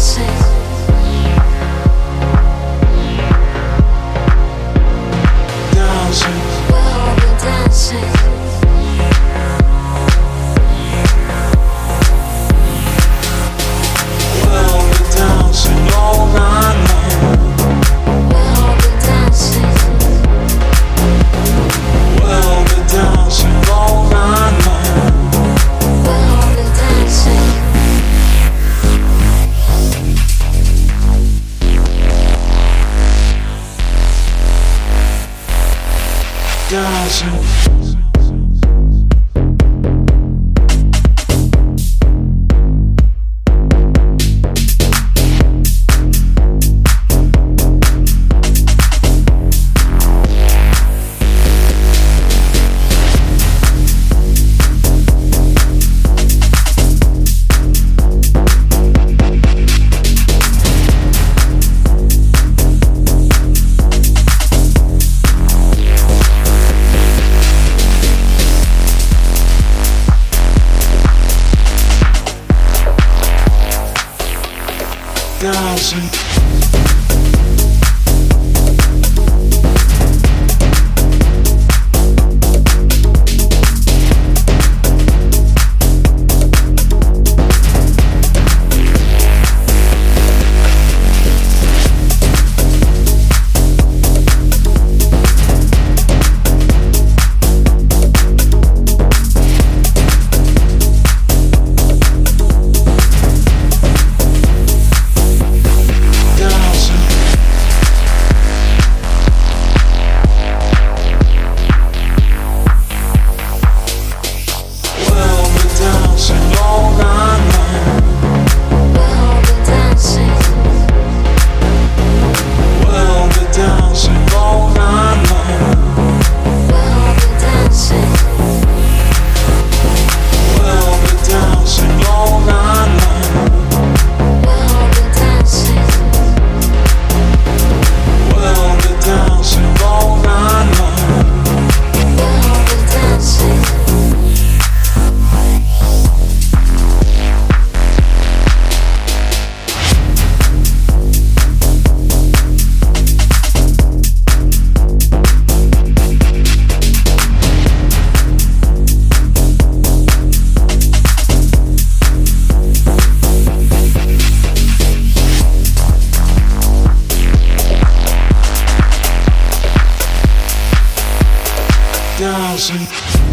say. doesn't thousand. Thousand